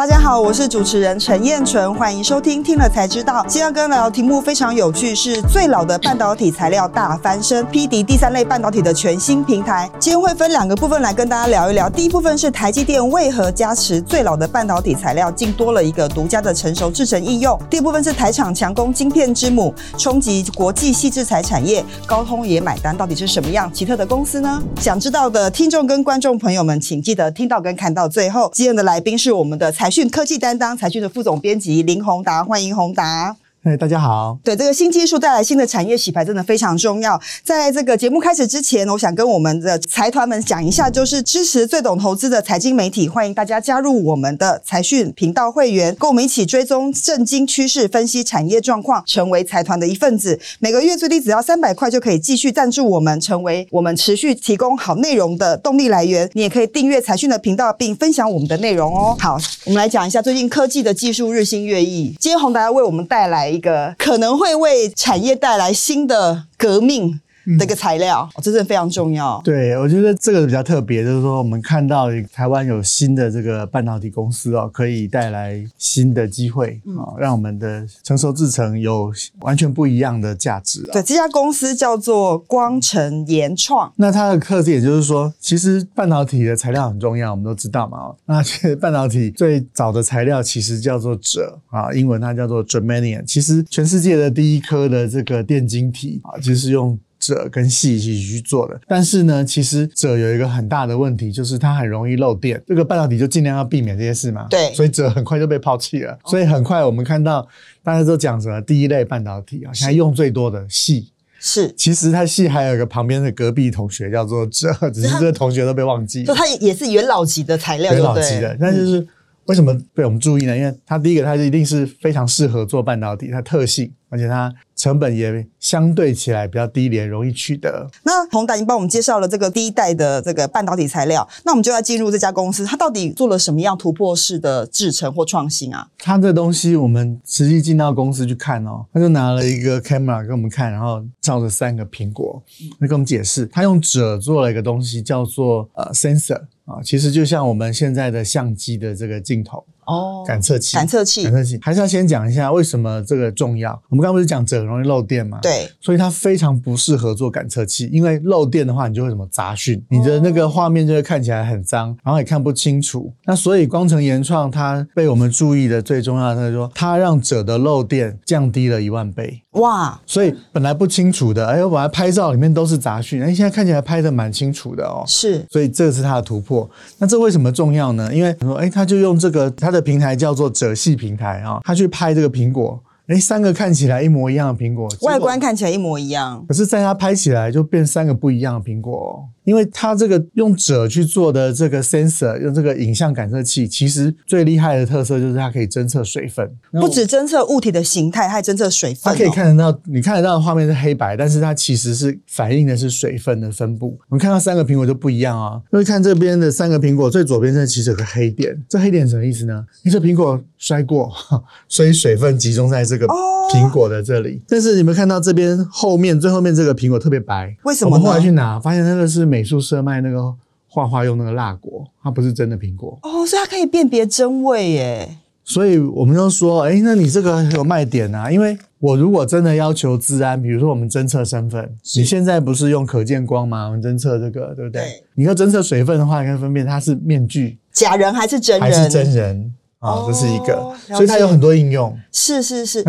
大家好，我是主持人陈彦纯，欢迎收听听了才知道。今天跟大家聊题目非常有趣，是最老的半导体材料大翻身，匹敌第三类半导体的全新平台。今天会分两个部分来跟大家聊一聊。第一部分是台积电为何加持最老的半导体材料，竟多了一个独家的成熟制程应用。第二部分是台厂强攻晶片之母，冲击国际细制材产业，高通也买单，到底是什么样奇特的公司呢？想知道的听众跟观众朋友们，请记得听到跟看到最后。今天的来宾是我们的财讯科技担当，财讯的副总编辑林宏达，欢迎宏达。哎，大家好。对，这个新技术带来新的产业洗牌，真的非常重要。在这个节目开始之前，我想跟我们的财团们讲一下，就是支持最懂投资的财经媒体，欢迎大家加入我们的财讯频道会员，跟我们一起追踪政经趋势，分析产业状况，成为财团的一份子。每个月最低只要三百块，就可以继续赞助我们，成为我们持续提供好内容的动力来源。你也可以订阅财讯的频道，并分享我们的内容哦。好，我们来讲一下最近科技的技术日新月异。今天宏达要为我们带来一个可能会为产业带来新的革命。这个材料，哦，这真的非常重要。对，我觉得这个比较特别，就是说我们看到台湾有新的这个半导体公司哦，可以带来新的机会啊，哦，让我们的成熟制程有完全不一样的价值。对，这家公司叫做光成研创。那它的特点就是说，其实半导体的材料很重要，我们都知道嘛。那其实半导体最早的材料其实叫做锗啊，英文它叫做 Germanium。其实全世界的第一颗的这个电晶体啊，其实是用。鍺跟矽一起去做的，但是呢，其实鍺有一个很大的问题，就是它很容易漏电。这个半导体就尽量要避免这些事嘛。对，所以鍺很快就被抛弃了。所以很快我们看到大家都讲什么第一类半导体啊，现在用最多的矽是。其实它矽还有一个旁边的隔壁同学叫做鍺，只是这个同学都被忘记了。就它也是元老级的材料，元老级的，但就是为什么被我们注意呢？因为它第一个，它就一定是非常适合做半导体，它特性，而且它。成本也相对起来比较低廉，容易取得。那宏达，你帮我们介绍了这个第一代的这个半导体材料，那我们就要进入这家公司，它到底做了什么样突破式的制程或创新啊？它这东西我们实际进到公司去看哦，他就拿了一个 camera 给我们看，然后照着三个苹果，那跟我们解释，他用褶做了一个东西叫做呃 sensor 啊，其实就像我们现在的相机的这个镜头。哦，感测器，感测器，感测器，还是要先讲一下为什么这个重要。我们刚刚不是讲褶容易漏电吗？对，所以它非常不适合做感测器，因为漏电的话，你就会什么杂讯，你的那个画面就会看起来很脏，然后也看不清楚。那所以光成原创它被我们注意的最重要的就是说，它让褶的漏电降低了一万倍。哇，所以本来不清楚的，哎，我本来拍照里面都是杂讯，哎，现在看起来拍的蛮清楚的哦。是，所以这个是它的突破。那这为什么重要呢？因为说，哎，他就用这个他的平台叫做。褶系平台啊，他去拍这个苹果，哎，三个看起来一模一样的苹果，外观看起来一模一样，可是在它拍起来就变三个不一样的苹果哦。因为它这个用褶去做的这个 sensor，用这个影像感测器，其实最厉害的特色就是它可以侦测水分，不止侦测物体的形态，还侦测水分。它可以看得到，你看得到的画面是黑白，但是它其实是反映的是水分的分布。我们看到三个苹果就不一样啊，因为看这边的三个苹果，最左边这其实有个黑点，这黑点什么意思呢？因为这苹果摔过，所以水分集中在这个苹果的这里。但是你们看到这边后面最后面这个苹果特别白，为什么？我们后来去拿，发现那个是美。术社卖那个画画用那个蜡果，它不是真的苹果哦，所以它可以辨别真伪耶。所以我们就说，哎、欸，那你这个有卖点啊？因为我如果真的要求治安，比如说我们侦测身份，你现在不是用可见光吗？我们侦测这个，对不对？对，你要侦测水分的话，你可以分辨它是面具、假人还是真人，还是真人啊、哦？这是一个，所以它有很多应用。是是是，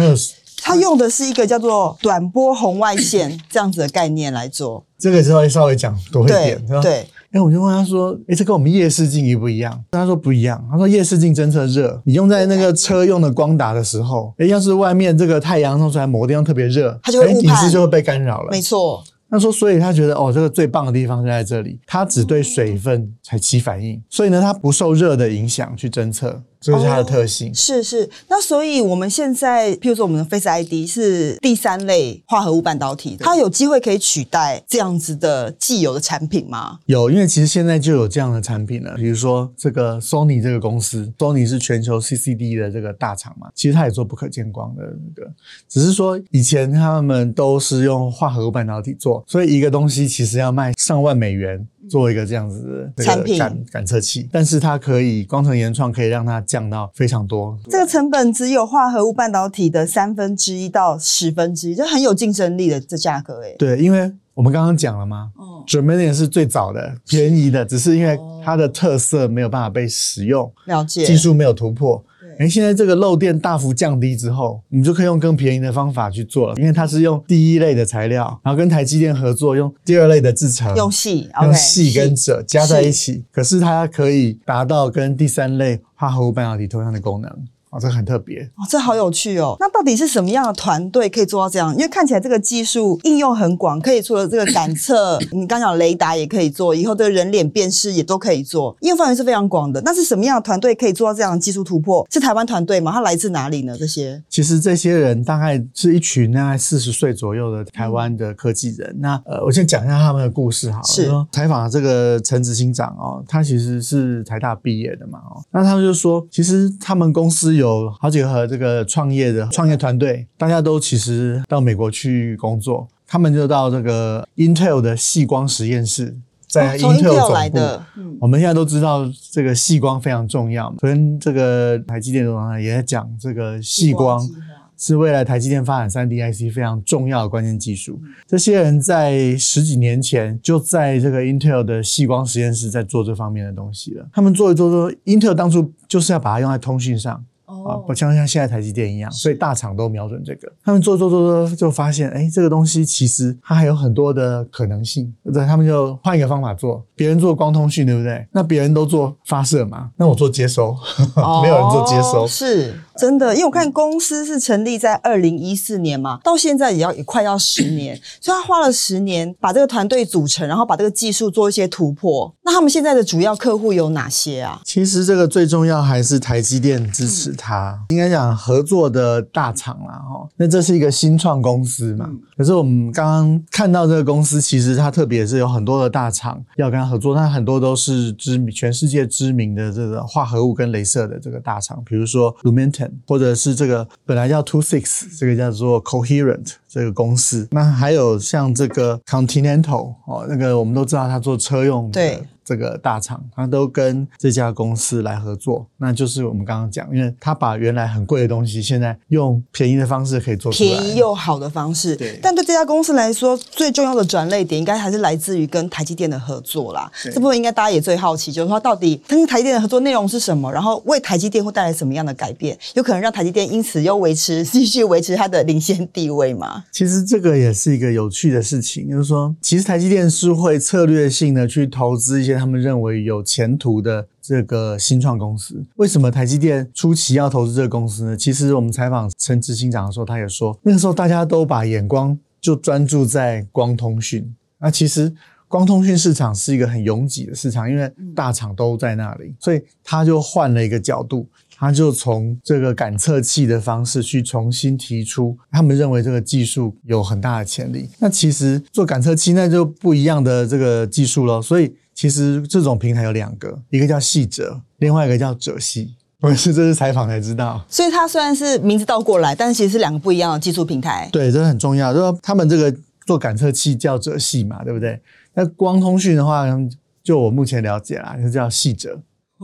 它用的是一个叫做短波红外线这样子的概念来做。这个稍微稍微讲多一点，对。对哎，我就问他说：“哎，这跟我们夜视镜一不一样？”他说：“不一样。”他说：“夜视镜侦测热，你用在那个车用的光打的时候，哎，要是外面这个太阳弄出来某个地方特别热，它就会误判，就会被干扰了。”没错。他说：“所以他觉得哦，这个最棒的地方就在这里，它只对水分才起反应，所以呢，它不受热的影响去侦测。”这是它的特性，哦、是是。那所以我们现在，譬如说我们的 Face ID 是第三类化合物半导体的，它有机会可以取代这样子的既有的产品吗？有，因为其实现在就有这样的产品了。比如说这个 Sony 这个公司，Sony 是全球 CCD 的这个大厂嘛，其实它也做不可见光的那个，只是说以前他们都是用化合物半导体做，所以一个东西其实要卖上万美元。做一个这样子的产品感感测器，但是它可以光成原创，可以让它降到非常多。这个成本只有化合物半导体的三分之一到十分之一，就很有竞争力的这价格诶。对，因为我们刚刚讲了嘛，哦，Germanium 是最早的、便宜的，只是因为它的特色没有办法被使用，了解，技术没有突破。哎，现在这个漏电大幅降低之后，你就可以用更便宜的方法去做了，因为它是用第一类的材料，然后跟台积电合作，用第二类的制成，用细，用细跟锗加在一起，可是它可以达到跟第三类化合物半导体同样的功能。哦，这很特别哦，这好有趣哦。那到底是什么样的团队可以做到这样？因为看起来这个技术应用很广，可以除了这个感测，你刚讲雷达也可以做，以后的人脸辨识也都可以做，应用范围是非常广的。那是什么样的团队可以做到这样的技术突破？是台湾团队吗？他来自哪里呢？这些其实这些人大概是一群大概四十岁左右的台湾的科技人。那呃，我先讲一下他们的故事好了。是说采访这个陈执行长哦，他其实是台大毕业的嘛哦，那他们就说，其实他们公司有好几个和这个创业的创业团队，大家都其实到美国去工作，他们就到这个 Intel 的细光实验室，在 Intel 总部。来的嗯、我们现在都知道这个细光非常重要，昨天这个台积电董事长也在讲，这个细光是未来台积电发展三 D IC 非常重要的关键技术。这些人在十几年前就在这个 Intel 的细光实验室在做这方面的东西了。他们做一做做，Intel 当初就是要把它用在通讯上。啊，不像像现在台积电一样，所以大厂都瞄准这个。他们做做做做，就发现，哎，这个东西其实它还有很多的可能性。对，他们就换一个方法做。别人做光通讯，对不对？那别人都做发射嘛，那我做接收，没有人做接收。是真的，因为我看公司是成立在二零一四年嘛，到现在也要也快要十年，所以他花了十年把这个团队组成，然后把这个技术做一些突破。那他们现在的主要客户有哪些啊？其实这个最重要还是台积电支持他。他应该讲合作的大厂啦，哈，那这是一个新创公司嘛。可是我们刚刚看到这个公司，其实它特别是有很多的大厂要跟他合作，它很多都是知名、全世界知名的这个化合物跟镭射的这个大厂，比如说 Lumentum，或者是这个本来叫 Two Six，这个叫做 Coherent 这个公司。那还有像这个 Continental 哦，那个我们都知道它做车用的。这个大厂，他都跟这家公司来合作，那就是我们刚刚讲，因为他把原来很贵的东西，现在用便宜的方式可以做出来，便宜又好的方式。对，但对这家公司来说，最重要的转类点应该还是来自于跟台积电的合作啦。这部分应该大家也最好奇，就是说到底跟台积电的合作内容是什么，然后为台积电会带来什么样的改变，有可能让台积电因此又维持继续维持它的领先地位吗？其实这个也是一个有趣的事情，就是说，其实台积电是会策略性的去投资一些。他们认为有前途的这个新创公司，为什么台积电初期要投资这个公司呢？其实我们采访陈执行长的时候，他也说，那个时候大家都把眼光就专注在光通讯。那其实光通讯市场是一个很拥挤的市场，因为大厂都在那里，所以他就换了一个角度。他就从这个感测器的方式去重新提出，他们认为这个技术有很大的潜力。那其实做感测器那就不一样的这个技术了。所以其实这种平台有两个，一个叫细哲，另外一个叫鍺矽。不是，这次采访才知道。所以它虽然是名字倒过来，但是其实是两个不一样的技术平台。对，这很重要。就说他们这个做感测器叫哲系嘛，对不对？那光通讯的话，就我目前了解啦，就叫矽鍺。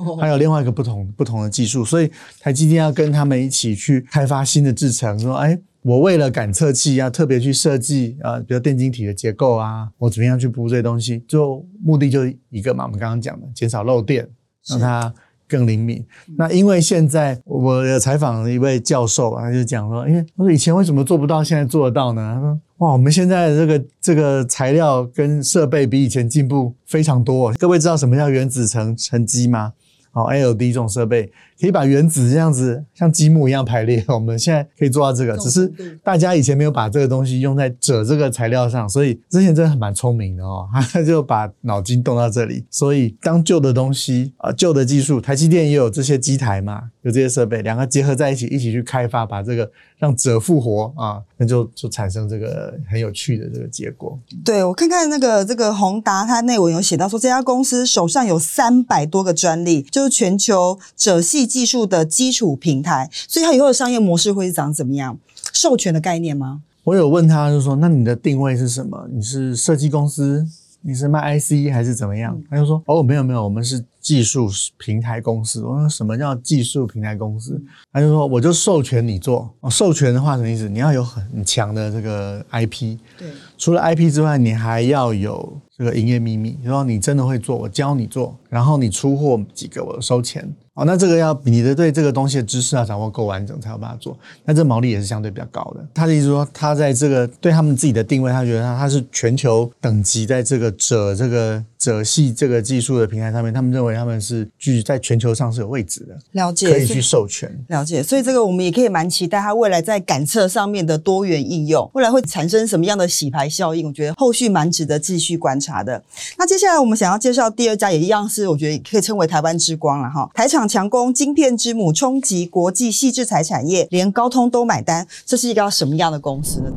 还有另外一个不同不同的技术，所以台积电要跟他们一起去开发新的制程。说，哎，我为了感测器要特别去设计啊，比如电晶体的结构啊，我怎么样去布这些东西，就目的就一个嘛，我们刚刚讲的，减少漏电，让它更灵敏。那因为现在我有采访了一位教授，他就讲说，因为他说以前为什么做不到，现在做得到呢？他说。哇，我们现在的这个这个材料跟设备比以前进步非常多。各位知道什么叫原子层沉积吗？好，ALD 这种设备。可以把原子这样子像积木一样排列，我们现在可以做到这个，只是大家以前没有把这个东西用在锗这个材料上，所以之前真的很蛮聪明的哦，他就把脑筋动到这里。所以当旧的东西啊，旧的技术，台积电也有这些机台嘛，有这些设备，两个结合在一起，一起去开发，把这个让锗复活啊，那就就产生这个很有趣的这个结果。对，我看看那个这个宏达，它内文有写到说，这家公司手上有三百多个专利，就是全球鍺矽。技术的基础平台，所以它以后的商业模式会是长怎么样？授权的概念吗？我有问他，就说那你的定位是什么？你是设计公司你是卖 IC 还是怎么样？嗯、他就说哦，没有没有，我们是技术平台公司。我说什么叫技术平台公司？他就说我就授权你做。哦，授权的话什么意思？你要有很强的这个 IP。对。除了 IP 之外，你还要有这个营业秘密。然后你真的会做，我教你做，然后你出货几个，我收钱。哦，那这个要你的对这个东西的知识要掌握够完整，才有办法做。那这毛利也是相对比较高的。他的意思说，他在这个对他们自己的定位，他觉得他他是全球等级，在这个者这个。者系这个技术的平台上面，他们认为他们是具在全球上是有位置的，了解可以去授权，了解。所以这个我们也可以蛮期待它未来在感测上面的多元应用，未来会产生什么样的洗牌效应？我觉得后续蛮值得继续观察的。那接下来我们想要介绍第二家，也一样是我觉得可以称为台湾之光了哈。台厂强攻晶片之母，冲击国际细制材产业，连高通都买单，这是一个什么样的公司呢？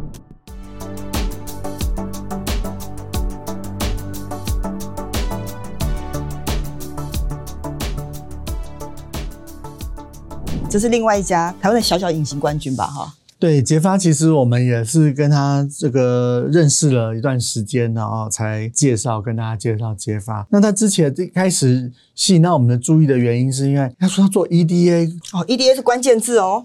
这是另外一家台湾的小小隐形冠军吧？哈，对，杰发其实我们也是跟他这个认识了一段时间，然后才介绍跟大家介绍杰发。那他之前一开始吸引到我们的注意的原因，是因为他说他做 EDA 哦，EDA 是关键字哦，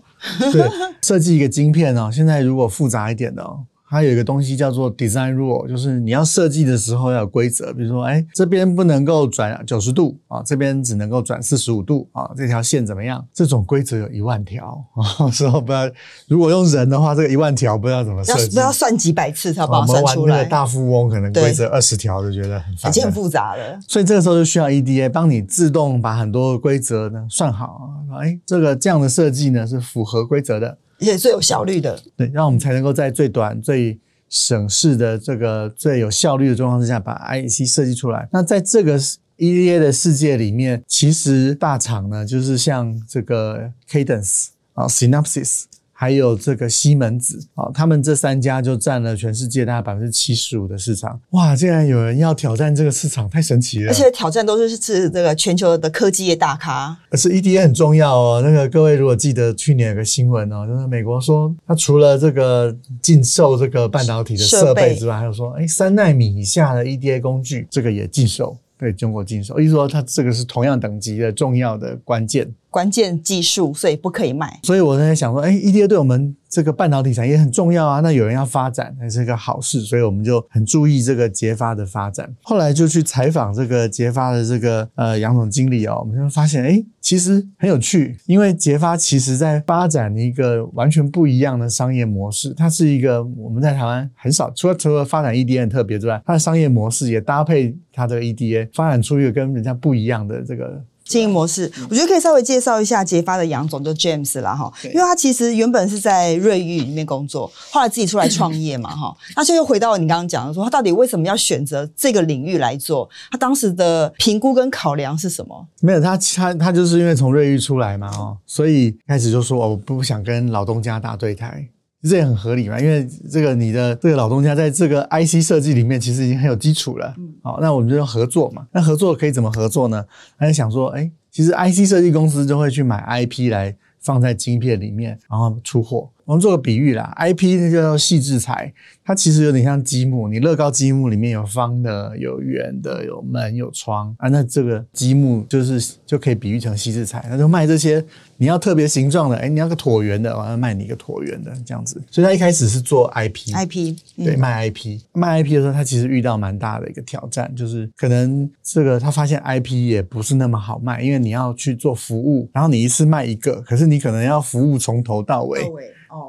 对，设计一个晶片哦，现在如果复杂一点的哦。它有一个东西叫做 design rule，就是你要设计的时候要有规则，比如说，哎，这边不能够转九十度啊，这边只能够转四十五度啊，这条线怎么样？这种规则有一万条啊，所以不知道如果用人的话，这个一万条不知道怎么设计，要不要算几百次才把它算出来？我们玩那个大富翁可能规则二十条就觉得很烦，已经很复杂了。所以这个时候就需要 EDA 帮你自动把很多规则呢算好，哎，这个这样的设计呢是符合规则的。也最有效率的，对，让我们才能够在最短、最省事的这个最有效率的状况之下，把 IEC 设计出来。那在这个 EDA 的世界里面，其实大厂呢，就是像这个 Cadence 啊，Synopsys。还有这个西门子啊，他们这三家就占了全世界大概百分之七十五的市场。哇，竟然有人要挑战这个市场，太神奇了！而且挑战都是是这个全球的科技业大咖。而是 EDA 很重要哦。那个各位如果记得去年有个新闻哦，就是美国说，它除了这个禁售这个半导体的设备之外，还有说，哎，三纳米以下的 EDA 工具，这个也禁售，对中国禁售。意思说，它这个是同样等级的重要的关键。关键技术，所以不可以卖。所以我在想说，哎，EDA 对我们这个半导体产业很重要啊。那有人要发展，那是一个好事，所以我们就很注意这个杰发的发展。后来就去采访这个杰发的这个呃杨总经理哦，我们就发现，哎，其实很有趣，因为杰发其实在发展一个完全不一样的商业模式。它是一个我们在台湾很少，除了除了发展 EDA 很特别之外，它的商业模式也搭配它的 EDA，发展出一个跟人家不一样的这个。经营模式，我觉得可以稍微介绍一下杰发的杨总，就 James 啦哈，因为他其实原本是在瑞昱里面工作，后来自己出来创业嘛哈，那就又回到你刚刚讲的说，他到底为什么要选择这个领域来做？他当时的评估跟考量是什么？没有，他他他就是因为从瑞昱出来嘛哈，所以开始就说我不想跟老东家打对台。这也很合理嘛，因为这个你的这个老东家在这个 IC 设计里面其实已经很有基础了。嗯，好，那我们就要合作嘛。那合作可以怎么合作呢？他就想说，哎，其实 IC 设计公司就会去买 IP 来放在晶片里面，然后出货。我们做个比喻啦，IP 那叫做矽智财，它其实有点像积木。你乐高积木里面有方的、有圆的、有门、有窗啊，那这个积木就是就可以比喻成矽智财，那就卖这些。你要特别形状的，哎，你要个椭圆的，我要卖你一个椭圆的这样子。所以他一开始是做 IP，IP，对，卖 IP，卖 IP 的时候，他其实遇到蛮大的一个挑战，就是可能这个他发现 IP 也不是那么好卖，因为你要去做服务，然后你一次卖一个，可是你可能要服务从头到尾。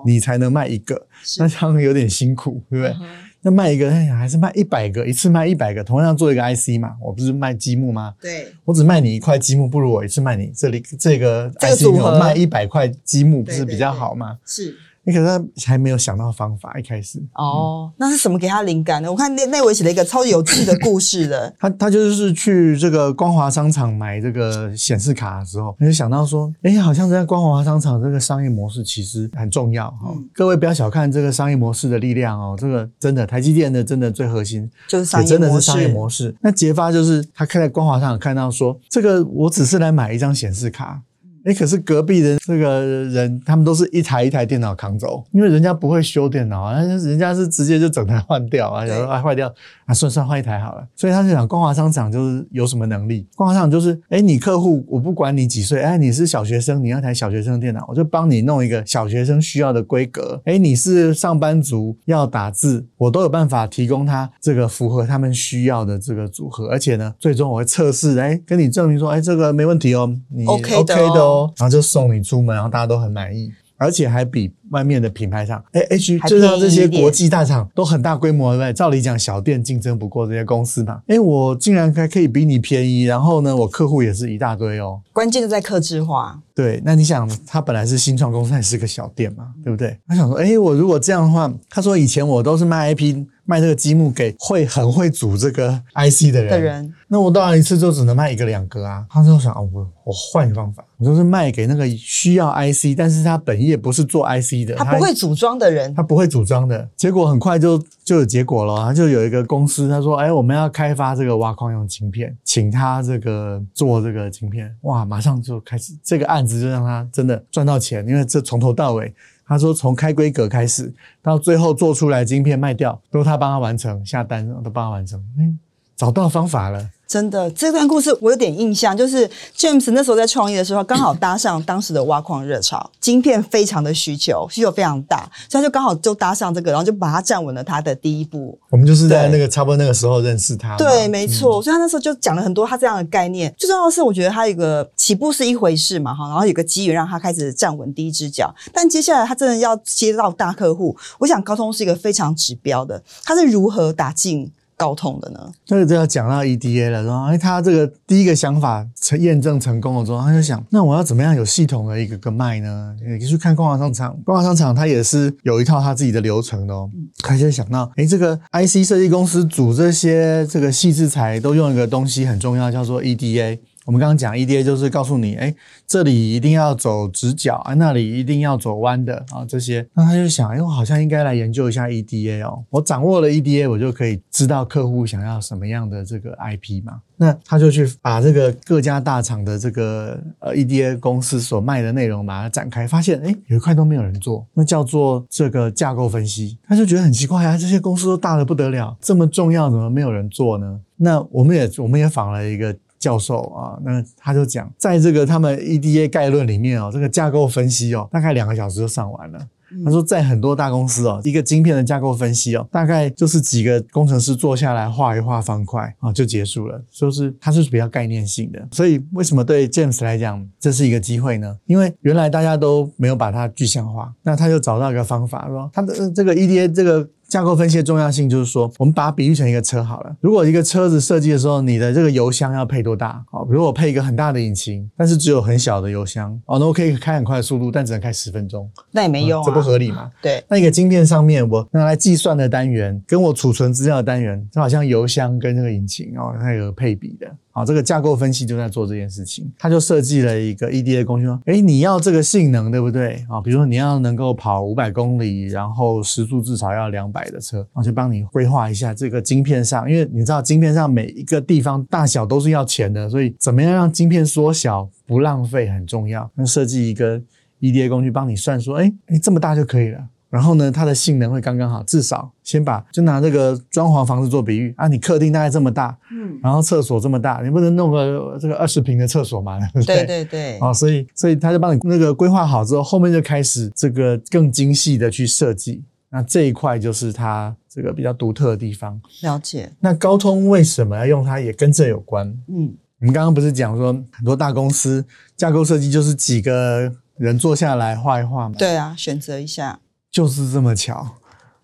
你才能卖一个，那这样有点辛苦，对不对？嗯、那卖一个，哎呀，还是卖一百个，一次卖一百个，同样做一个 IC 嘛，我不是卖积木吗？对，我只卖你一块积木，不如我一次卖你这里这个 IC，我卖一百块积木，不是比较好吗？对你可能还没有想到方法，一开始哦，那是什么给他灵感呢？我看那那位写了一个超有趣的故事的。他他就是去这个光华商场买这个显示卡的时候，他就想到说，哎，好像在光华商场这个商业模式其实很重要哈。嗯、各位不要小看这个商业模式的力量哦，这个真的台积电的真的最核心就是商业模式，真的是商业模式。那杰发就是他看在光华商场看到说，这个我只是来买一张显示卡。哎，可是隔壁的这个人，他们都是一台一台电脑扛走，因为人家不会修电脑啊，人家是直接就整台换掉啊，然后啊坏掉啊，算算换一台好了。所以他就想，光华商场就是有什么能力？光华商场就是，哎，你客户我不管你几岁，哎，你是小学生，你要台小学生电脑，我就帮你弄一个小学生需要的规格。哎，你是上班族要打字，我都有办法提供他这个符合他们需要的这个组合，而且呢，最终我会测试，哎，跟你证明说，哎，这个没问题哦，你 OK 的的哦，然后就送你出门，然后大家都很满意。而且还比外面的品牌厂，哎，H 就像这些国际大厂都很大规模，对不对？照理讲，小店竞争不过这些公司嘛。哎，我竟然还可以比你便宜，然后呢，我客户也是一大堆哦。关键就在客制化。对，那你想，他本来是新创公司，还是个小店嘛，对不对？他想说，哎，我如果这样的话，他说以前我都是卖 IP。卖这个积木给会很会组这个 IC 的人，的人，那我当然一次就只能卖一个两个啊。他就想啊，我我换个方法，我就是卖给那个需要 IC，但是他本业不是做 IC 的，他不会组装的人，他不会组装的。结果很快就就有结果了，他就有一个公司，他说，哎，我们要开发这个挖矿用晶片，请他这个做这个晶片，哇，马上就开始这个案子就让他真的赚到钱，因为这从头到尾。他说：“从开规格开始，到最后做出来晶片卖掉，都他帮他完成，下单都帮他完成。嗯，找到方法了。”真的，这段故事我有点印象，就是 James 那时候在创业的时候，刚好搭上当时的挖矿热潮，晶片非常的需求，需求非常大，所以他就刚好就搭上这个，然后就把它站稳了他的第一步。我们就是在那个差不多那个时候认识他。对，没错。嗯、所以他那时候就讲了很多他这样的概念。最重要的是，我觉得他有一个起步是一回事嘛，哈，然后有个机缘让他开始站稳第一只脚。但接下来他真的要接到大客户，我想高通是一个非常指标的，他是如何打进。高通的呢？这个就要讲到 EDA 了，说哎，他这个第一个想法成验证成功了之后，他就想，那我要怎么样有系统的一个个卖呢？你去看光华商场，光华商场它也是有一套它自己的流程的哦。他就想到，哎，这个 IC 设计公司组这些这个细制材都用一个东西很重要，叫做 EDA。我们刚刚讲 EDA 就是告诉你，哎，这里一定要走直角啊，那里一定要走弯的啊，这些。那他就想，哎，我好像应该来研究一下 EDA 哦。我掌握了 EDA，我就可以知道客户想要什么样的这个 IP 嘛。那他就去把这个各家大厂的这个呃 EDA 公司所卖的内容把它展开，发现，哎，有一块都没有人做，那叫做这个架构分析。他就觉得很奇怪啊，这些公司都大得不得了，这么重要，怎么没有人做呢？那我们也我们也访了一个。教授啊，那他就讲，在这个他们 EDA 概论里面哦，这个架构分析哦，大概两个小时就上完了。他说，在很多大公司哦，一个晶片的架构分析哦，大概就是几个工程师坐下来画一画方块啊，就结束了。就是它是比较概念性的，所以为什么对 James 来讲这是一个机会呢？因为原来大家都没有把它具象化，那他就找到一个方法，说他的这个 EDA 这个。架构分析的重要性就是说，我们把它比喻成一个车好了。如果一个车子设计的时候，你的这个油箱要配多大？好，比如我配一个很大的引擎，但是只有很小的油箱，哦，那我可以开很快的速度，但只能开十分钟，那也没用啊，这不合理嘛？对。那一个晶片上面，我拿来计算的单元，跟我储存资料的单元，就好像油箱跟那个引擎哦，它有配比的。好，这个架构分析就在做这件事情，他就设计了一个 EDA 工具说，诶，你要这个性能，对不对？啊，比如说你要能够跑五百公里，然后时速至少要两百的车，然后就帮你规划一下这个晶片上，因为你知道晶片上每一个地方大小都是要钱的，所以怎么样让晶片缩小不浪费很重要。那设计一个 EDA 工具帮你算说，诶，诶，这么大就可以了。然后呢，它的性能会刚刚好，至少先把就拿这个装潢房子做比喻啊，你客厅大概这么大，嗯，然后厕所这么大，你不能弄个这个二十平的厕所嘛，对不对？对对对。哦，所以所以他就帮你那个规划好之后，后面就开始这个更精细的去设计。那这一块就是它这个比较独特的地方。了解。那高通为什么要用它，也跟这有关。嗯，我们刚刚不是讲说很多大公司架构设计就是几个人坐下来画一画嘛？对啊，选择一下。就是这么巧，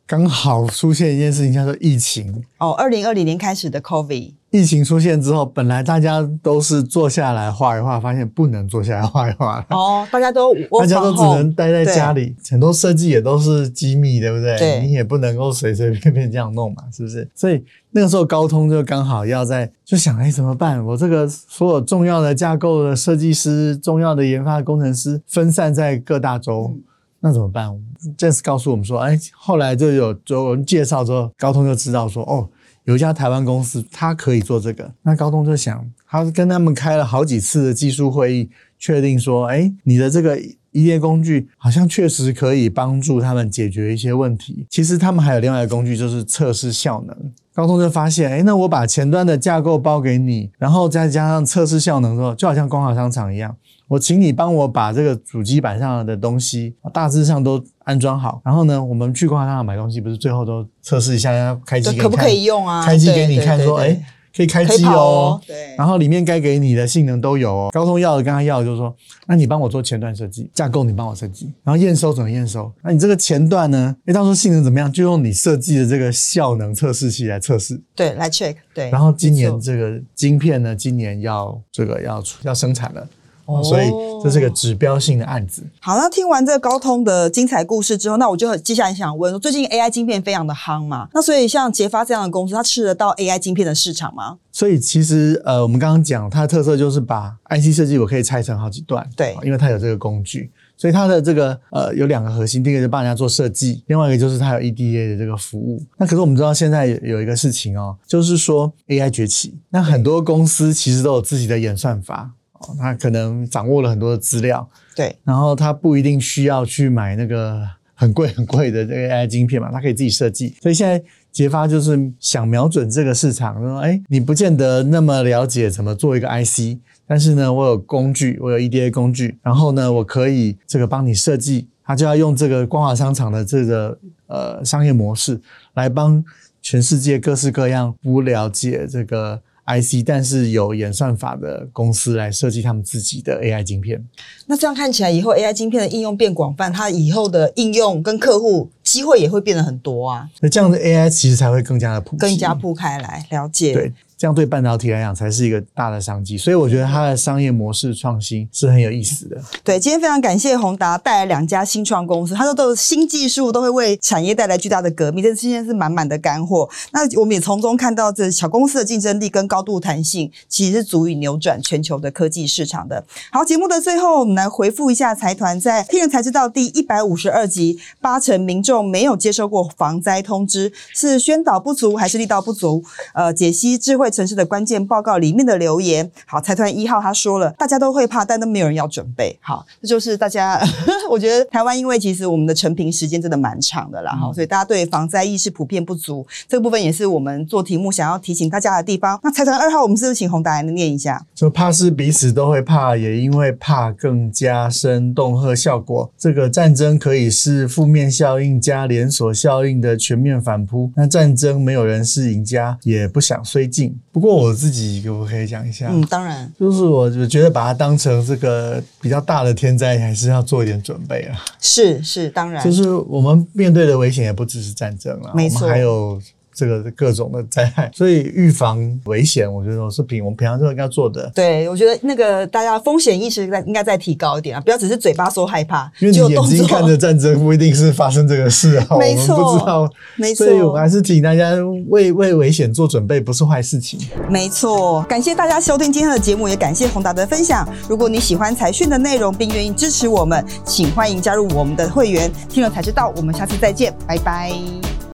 刚好出现一件事情，叫做疫情。哦，二零二零年开始的 COVID。疫情出现之后，本来大家都是坐下来画一画，发现不能坐下来画一画。哦，大家都 大家都只能待在家里，很多设计也都是机密，对不对？对，你也不能够随随便便这样弄嘛，是不是？所以那个时候高通就刚好要在就想，哎，怎么办？我这个所有重要的架构的设计师、重要的研发的工程师分散在各大洲。嗯那怎么办？James 告诉我们说，哎，后来就有有人介绍之后，高通就知道说，哦，有一家台湾公司，他可以做这个。那高通就想，他跟他们开了好几次的技术会议，确定说，哎，你的这个 EDA 工具好像确实可以帮助他们解决一些问题。其实他们还有另外一个工具，就是测试效能。高通就发现，哎，那我把前端的架构包给你，然后再加上测试效能之后，就好像光华商场一样。我请你帮我把这个主机板上的东西大致上都安装好，然后呢，我们去逛商场买东西，不是最后都测试一下，要开机给你看，可不可以用啊？开机给你看，说，哎，可以开机哦，哦。对。然后里面该给你的性能都有哦。高通要的跟他要的就是说，那你帮我做前段设计，架构你帮我设计，然后验收怎么验收？那你这个前段呢？哎，到时候性能怎么样？就用你设计的这个效能测试器来测试。对，来 check。对。然后今年这个晶片呢，今年要这个要出要生产了。哦，所以这是个指标性的案子。好，那听完这个高通的精彩故事之后，那我就接下来想问：最近 AI 晶片非常的夯嘛？那所以像捷发这样的公司，它吃得到 AI 晶片的市场吗？所以其实呃，我们刚刚讲它的特色就是把 IC 设计我可以拆成好几段，对，因为它有这个工具，所以它的这个呃有两个核心，第一个是帮人家做设计，另外一个就是它有 EDA 的这个服务。那可是我们知道现在有一个事情哦，就是说 AI 崛起，那很多公司其实都有自己的演算法。他可能掌握了很多的资料，对，然后他不一定需要去买那个很贵很贵的这个 AI 晶片嘛，他可以自己设计。所以现在杰发就是想瞄准这个市场，说，哎，你不见得那么了解怎么做一个 IC，但是呢，我有工具，我有 EDA 工具，然后呢，我可以这个帮你设计，他就要用这个光华商场的这个呃商业模式来帮全世界各式各样不了解这个。IC，但是有演算法的公司来设计他们自己的 AI 晶片。那这样看起来，以后 AI 晶片的应用变广泛，它以后的应用跟客户机会也会变得很多啊。那这样的 AI 其实才会更加的普及，更加铺开来，了解。对。这样对半导体来讲才是一个大的商机，所以我觉得它的商业模式创新是很有意思的。对，今天非常感谢宏达带来两家新创公司，他说都有新技术，都会为产业带来巨大的革命。这今天是满满的干货。那我们也从中看到，这小公司的竞争力跟高度弹性，其实是足以扭转全球的科技市场的。好，节目的最后，我们来回复一下财团在听才知道第一百五十二集，八成民众没有接收过防灾通知，是宣导不足还是力道不足？呃，解析智慧城市的关键报告里面的留言，好，财团一号他说了，大家都会怕，但都没有人要准备。好，这就是大家，我觉得台湾因为其实我们的成平时间真的蛮长的啦，哈、嗯，所以大家对防灾意识普遍不足，这个部分也是我们做题目想要提醒大家的地方。那财团二号，我们是不是请宏达来念一下？就怕是彼此都会怕，也因为怕更加深恫吓效果。这个战争可以是负面效应加连锁效应的全面反扑。那战争没有人是赢家，也不想绥靖。不过。我自己可不可以讲一下？嗯，当然，就是我我觉得把它当成这个比较大的天灾，还是要做一点准备啊。是是，当然，就是我们面对的危险也不只是战争了，没错，我们还有。这个各种的灾害，所以预防危险，我觉得我是平我们平常就应该做的。对，我觉得那个大家风险意识在应该再提高一点啊，不要只是嘴巴说害怕，因为你眼睛看着战争，不一定是发生这个事啊。没错，我们不知道，没错，所以我还是提醒大家为为危险做准备，不是坏事情。没错，感谢大家收听今天的节目，也感谢宏达的分享。如果你喜欢财讯的内容，并愿意支持我们，请欢迎加入我们的会员。听了才知道，我们下次再见，拜拜。